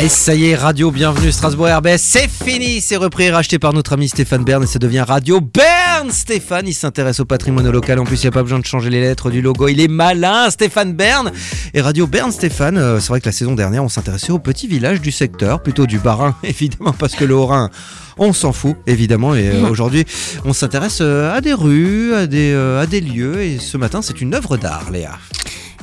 Et ça y est, Radio Bienvenue Strasbourg RBS, c'est fini, c'est repris et racheté par notre ami Stéphane Bern et ça devient Radio Bern. Stéphane, il s'intéresse au patrimoine local, en plus il n'y a pas besoin de changer les lettres du logo, il est malin, Stéphane Bern. Et Radio Bern, Stéphane, euh, c'est vrai que la saison dernière on s'intéressait aux petits villages du secteur, plutôt du Bas-Rhin évidemment parce que le Haut-Rhin on s'en fout évidemment et euh, aujourd'hui on s'intéresse euh, à des rues, à des, à des lieux et ce matin c'est une œuvre d'art Léa.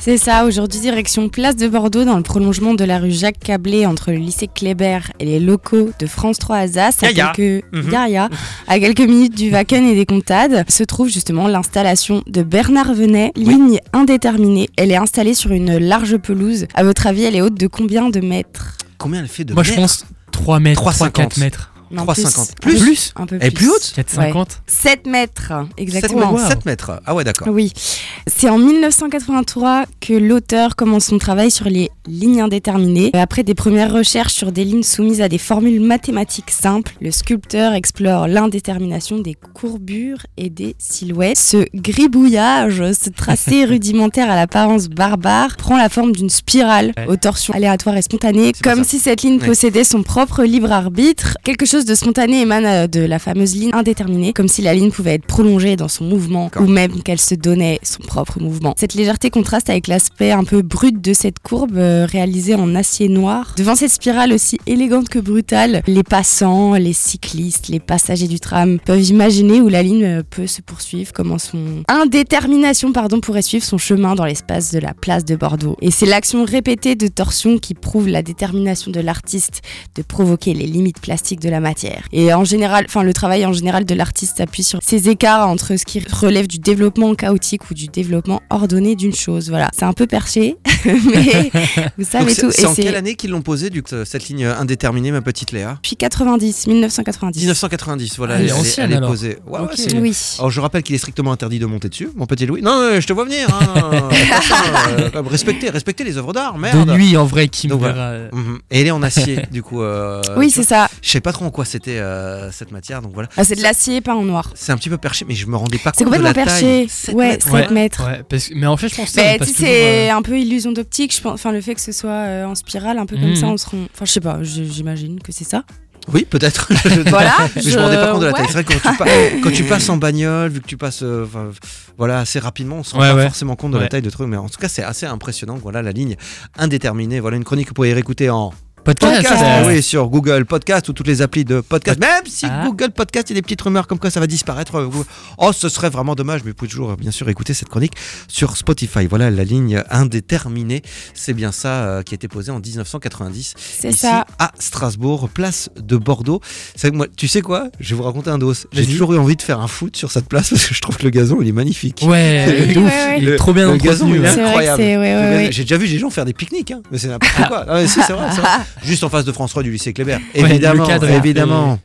C'est ça, aujourd'hui direction Place de Bordeaux dans le prolongement de la rue Jacques Cablé entre le lycée Kléber et les locaux de France 3 Alsace à Yaya. quelques Mhm. Yaya, à quelques minutes du Wacken et des Comtades se trouve justement l'installation de Bernard Venet, ligne indéterminée. Elle est installée sur une large pelouse. À votre avis, elle est haute de combien de mètres? Combien elle fait de Moi je mètres? pense 3 mètres, 3,50. 3-4 mètres. Non, 3,50. Un peu Plus Un peu Elle est plus haute 4,50 7 mètres, 7 exactement. mètres, Wow. 7 mètres. Ah ouais d'accord. Oui, c'est en 1983 que l'auteur commence son travail sur les lignes indéterminées. Après des premières recherches sur des lignes soumises à des formules mathématiques simples, le sculpteur explore l'indétermination des courbures et des silhouettes. Ce gribouillage, ce tracé rudimentaire à l'apparence barbare, prend la forme d'une spirale Ouais. aux torsions aléatoires et spontanées, comme ça. si cette ligne Ouais. possédait son propre libre arbitre. Quelque chose de spontané émane euh, de la fameuse ligne indéterminée, comme si la ligne pouvait être prolongée dans son mouvement ou même qu'elle se donnait son propre mouvement. Cette légèreté contraste avec l'aspect un peu brut de cette courbe euh, réalisée en acier noir. Devant cette spirale aussi élégante que brutale, les passants, les cyclistes, les passagers du tram peuvent imaginer où la ligne euh, peut se poursuivre, comment son indétermination pardon, pourrait suivre son chemin dans l'espace de la place de Bordeaux. Et c'est l'action répétée de torsion qui prouve la détermination de l'artiste de provoquer les limites plastiques de la matière. Et en général, enfin le travail en général de l'artiste s'appuie sur ces écarts entre ce qui relève du développement chaotique ou du développement ordonné d'une chose. Voilà, c'est un peu perché, mais vous savez tout. c'est en quelle année qu'ils l'ont posé du, cette ligne indéterminée ma petite Léa? Depuis 90, 1990. 1990 voilà Ah, elle est elle, ancienne, elle est alors. posée. Ouais, ouais, Ok. c'est- Oui. Alors je rappelle qu'il est strictement interdit de monter dessus, mon petit Louis. Non, je te vois venir. Hein. Euh, respectez, respectez les œuvres d'art, merde. De nuit en vrai qui me verra. voilà. euh, Mhm. Et elle est en acier, du coup. euh, Oui, c'est ça. Je sais pas trop en quoi c'était euh, cette matière, donc voilà. Ah, c'est de l'acier peint en noir. C'est un petit peu perché, mais je me rendais pas C'est compte de la complètement taille. perché. 7 Ouais, mètres. 7 mètres. Ouais, parce que- mais en fait je pense que c'est euh, un peu illusion d'optique. Je pense, enfin, le fait que ce soit euh, en spirale, un peu comme Mhm. ça, on se rend. Enfin, je sais pas. J'imagine que c'est ça. Oui, peut-être. Voilà. Mais je me rendais pas compte de la ouais. taille. C'est vrai que quand tu, pa- quand tu passes en bagnole, vu que tu passes euh, voilà, assez rapidement, on se rend Ouais, pas ouais. forcément compte de la Ouais. taille de truc. Mais en tout cas, c'est assez impressionnant. Voilà la ligne indéterminée. Voilà une chronique que vous pouvez réécouter en podcast. podcast. euh, Oui, sur Google Podcast ou toutes les applis de podcast. Même si Ah. Google Podcast, il y a des petites rumeurs comme quoi ça va disparaître. euh, Oh, ce serait vraiment dommage. Mais vous pouvez toujours, euh, bien sûr, écouter cette chronique sur Spotify. Voilà la ligne indéterminée. C'est bien ça euh, qui a été posé en 1990 C'est ça. à Strasbourg, place de Bordeaux. Moi, tu sais quoi? Je vais vous raconter un dos. J'ai toujours eu envie de faire un foot sur cette place parce que je trouve que le gazon il est magnifique. Ouais, Oui, de ouf, ouais, ouais. il est trop bien le gazon, entretenu. il est hein. Incroyable. c'est- ouais, Le ouais, gazon- ouais. J'ai déjà vu des gens faire des pique-niques, hein, mais c'est n'importe quoi. Ah, mais si, c'est vrai. Juste en face de François du lycée Kléber. Évidemment, cadre évidemment.